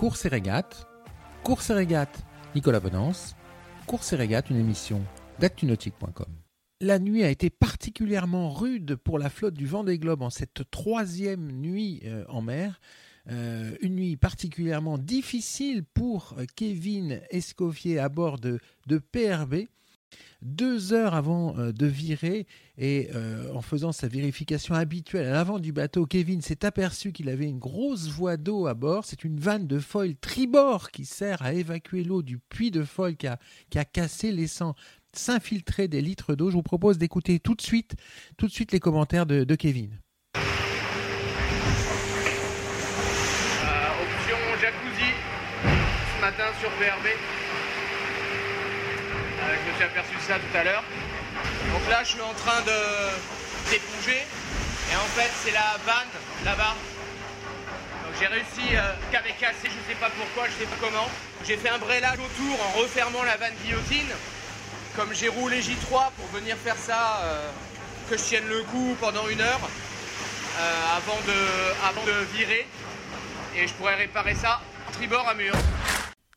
Course et régate, Course et régate, Nicolas Bonance, Course et régate, une émission d'actunautique.com. La nuit a été particulièrement rude pour la flotte du Vendée Globe en cette troisième nuit euh, en mer. Euh, une nuit particulièrement difficile pour euh, Kevin Escoffier à bord de, de PRB. Deux heures avant euh, de virer et euh, en faisant sa vérification habituelle à l'avant du bateau, Kevin s'est aperçu qu'il avait une grosse voie d'eau à bord. C'est une vanne de foil tribord qui sert à évacuer l'eau du puits de foil qui a, cassé, laissant s'infiltrer des litres d'eau. Je vous propose d'écouter tout de suite, tout de suite les commentaires de, de Kevin. Euh, option jacuzzi ce matin sur PRB. Suis aperçu ça tout à l'heure. Donc là, je suis en train de d'éponger. Et en fait, c'est la vanne là-bas. Donc j'ai réussi, euh, qu'avec cassé, je sais pas pourquoi, je sais pas comment. J'ai fait un brelage autour en refermant la vanne guillotine. Comme j'ai roulé J3 pour venir faire ça, euh, que je tienne le coup pendant une heure euh, avant, de, avant de virer. Et je pourrais réparer ça tribord à mur.